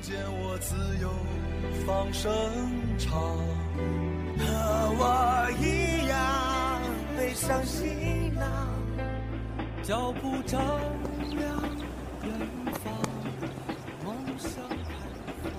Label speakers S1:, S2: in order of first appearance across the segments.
S1: 见我自由放声唱，和我一样背上行囊，脚步丈量远方，梦想开放。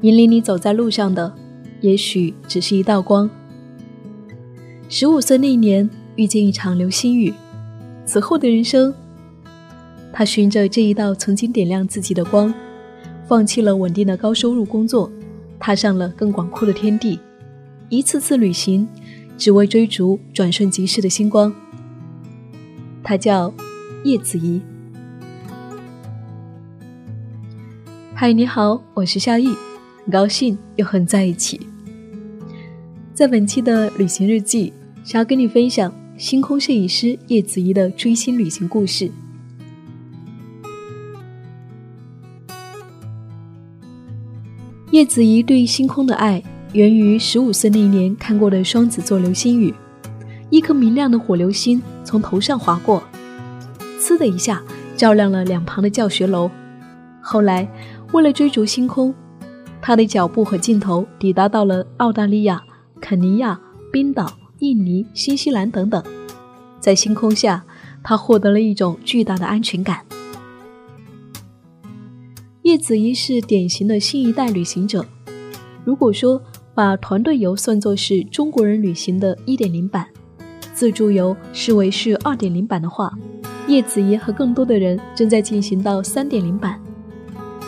S2: 引领你走在路上的，也许只是一道光。十五岁那年，遇见一场流星雨，此后的人生，他循着这一道曾经点亮自己的光，放弃了稳定的高收入工作，踏上了更广阔的天地，一次次旅行，只为追逐转瞬即逝的星光。他叫叶子怡。嗨，你好，我是夏意。很高兴又和你在一起。在本期的旅行日记，想要跟你分享星空摄影师叶子怡的追星旅行故事。叶子怡对星空的爱源于十五岁那一年看过的双子座流星雨，一颗明亮的火流星从头上划过，呲的一下照亮了两旁的教学楼。后来，为了追逐星空。他的脚步和镜头抵达到了澳大利亚、肯尼亚、冰岛、印尼、新西兰等等，在星空下，他获得了一种巨大的安全感。叶子怡是典型的新一代旅行者。如果说把团队游算作是中国人旅行的一点零版，自助游视为是二点零版的话，叶子怡和更多的人正在进行到三点零版。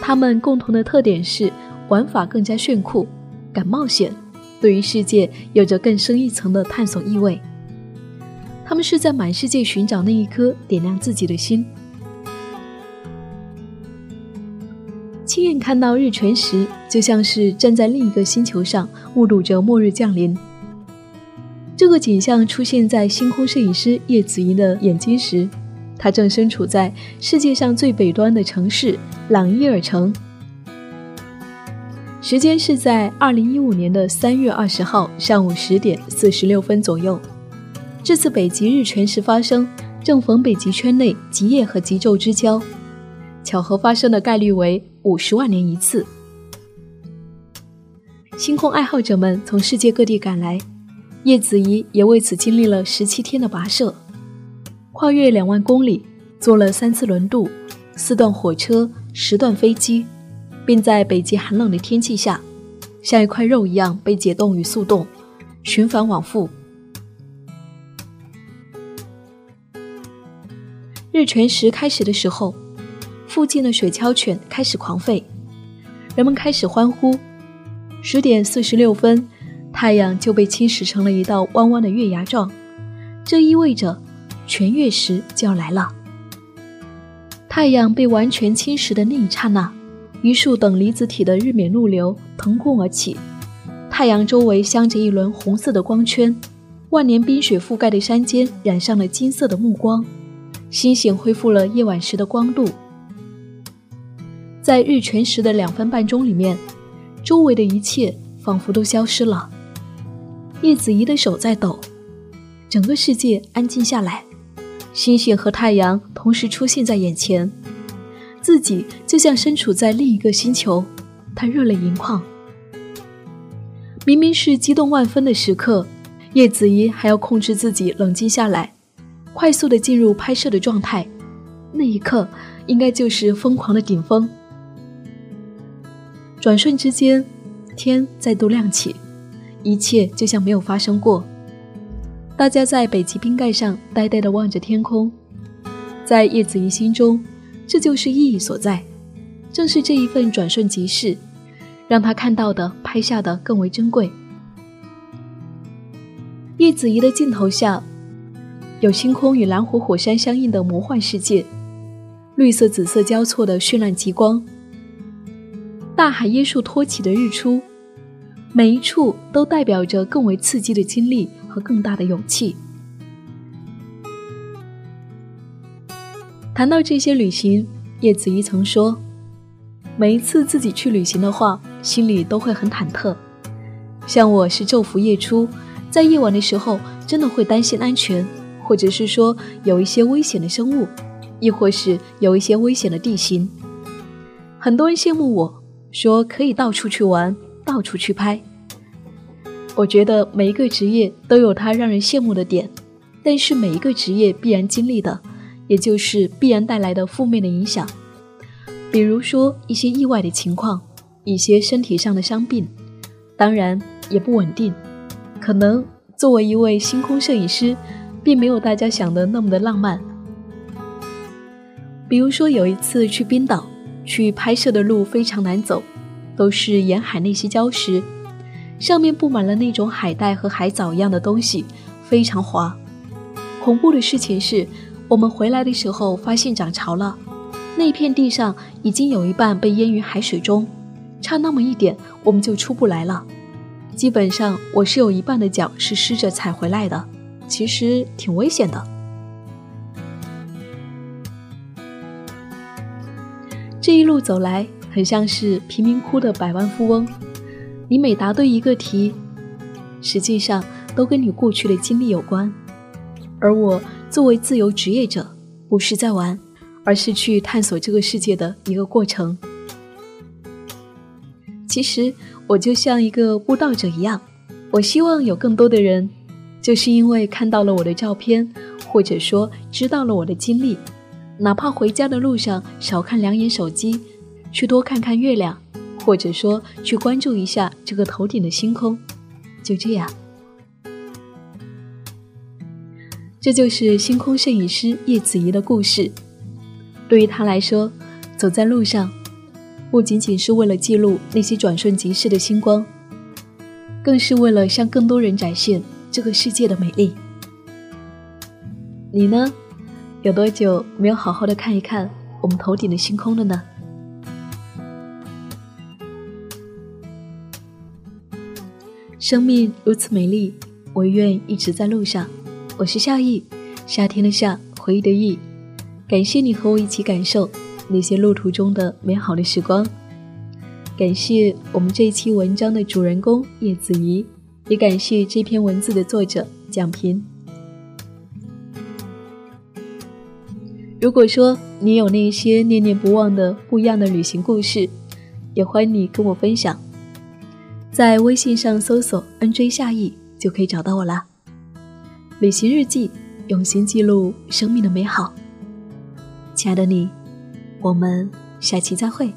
S2: 他们共同的特点是。玩法更加炫酷，敢冒险，对于世界有着更深一层的探索意味。他们是在满世界寻找那一颗点亮自己的心。亲眼看到日全食，就像是站在另一个星球上，目睹着末日降临。这个景象出现在星空摄影师叶子怡的眼睛时，他正身处在世界上最北端的城市朗伊尔城。时间是在二零一五年的三月二十号上午十点四十六分左右。这次北极日全食发生，正逢北极圈内极夜和极昼之交，巧合发生的概率为五十万年一次。星空爱好者们从世界各地赶来，叶子怡也为此经历了十七天的跋涉，跨越两万公里，坐了三次轮渡，四段火车，十段飞机。并在北极寒冷的天气下，像一块肉一样被解冻与速冻，循环往复。日全食开始的时候，附近的雪橇犬开始狂吠，人们开始欢呼。十点四十六分，太阳就被侵蚀成了一道弯弯的月牙状，这意味着全月食就要来了。太阳被完全侵蚀的那一刹那。一束等离子体的日冕怒流腾空而起，太阳周围镶着一轮红色的光圈，万年冰雪覆盖的山间染上了金色的目光，星星恢复了夜晚时的光度。在日全食的两分半钟里面，周围的一切仿佛都消失了。叶子怡的手在抖，整个世界安静下来，星星和太阳同时出现在眼前。自己就像身处在另一个星球，他热泪盈眶。明明是激动万分的时刻，叶子怡还要控制自己冷静下来，快速的进入拍摄的状态。那一刻，应该就是疯狂的顶峰。转瞬之间，天再度亮起，一切就像没有发生过。大家在北极冰盖上呆呆的望着天空，在叶子怡心中。这就是意义所在，正是这一份转瞬即逝，让他看到的、拍下的更为珍贵。叶子怡的镜头下，有星空与蓝湖火山相映的魔幻世界，绿色紫色交错的绚烂极光，大海椰树托起的日出，每一处都代表着更为刺激的经历和更大的勇气。谈到这些旅行，叶子怡曾说：“每一次自己去旅行的话，心里都会很忐忑。像我是昼伏夜出，在夜晚的时候，真的会担心安全，或者是说有一些危险的生物，亦或是有一些危险的地形。很多人羡慕我说可以到处去玩，到处去拍。我觉得每一个职业都有它让人羡慕的点，但是每一个职业必然经历的。”也就是必然带来的负面的影响，比如说一些意外的情况，一些身体上的伤病，当然也不稳定。可能作为一位星空摄影师，并没有大家想的那么的浪漫。比如说有一次去冰岛，去拍摄的路非常难走，都是沿海那些礁石，上面布满了那种海带和海藻一样的东西，非常滑。恐怖的事情是。我们回来的时候，发现涨潮了，那片地上已经有一半被淹于海水中，差那么一点，我们就出不来了。基本上，我是有一半的脚是湿着踩回来的，其实挺危险的。这一路走来，很像是贫民窟的百万富翁。你每答对一个题，实际上都跟你过去的经历有关，而我。作为自由职业者，不是在玩，而是去探索这个世界的一个过程。其实我就像一个布道者一样，我希望有更多的人，就是因为看到了我的照片，或者说知道了我的经历，哪怕回家的路上少看两眼手机，去多看看月亮，或者说去关注一下这个头顶的星空，就这样。这就是星空摄影师叶子怡的故事。对于他来说，走在路上，不仅仅是为了记录那些转瞬即逝的星光，更是为了向更多人展现这个世界的美丽。你呢？有多久没有好好的看一看我们头顶的星空了呢？生命如此美丽，我愿一直在路上。我是夏意，夏天的夏，回忆的忆。感谢你和我一起感受那些路途中的美好的时光。感谢我们这一期文章的主人公叶子怡，也感谢这篇文字的作者蒋平。如果说你有那些念念不忘的不一样的旅行故事，也欢迎你跟我分享，在微信上搜索 “nj 夏意”就可以找到我啦。旅行日记，用心记录生命的美好。亲爱的你，我们下期再会。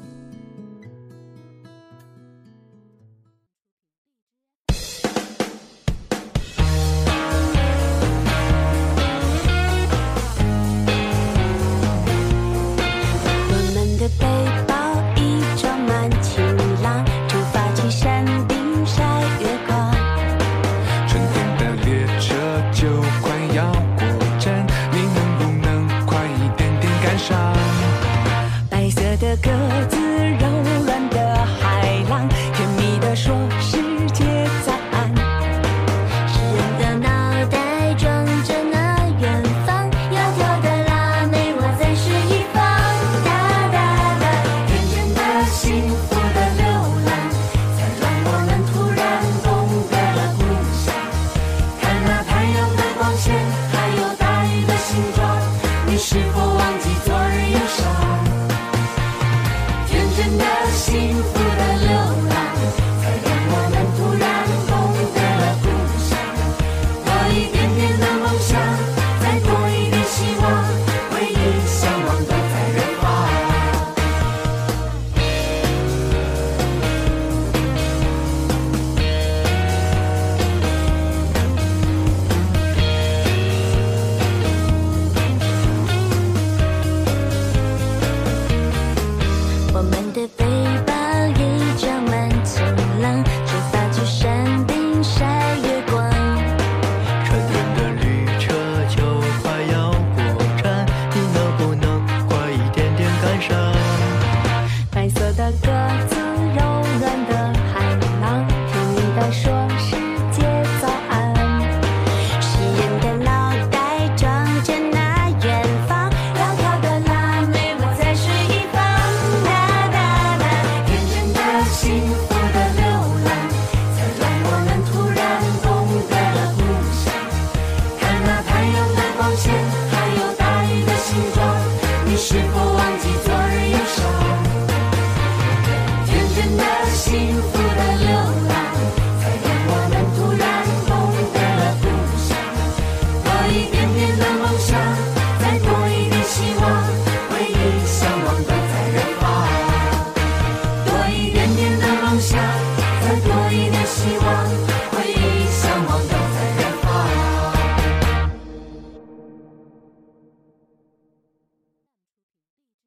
S3: 幸福。幸福的流浪才让我们突然懂得了故乡看那太阳的光线还有大雨的形状你是否忘记昨日忧伤天真的幸福的流浪才让我们突然懂得了故乡多一点点的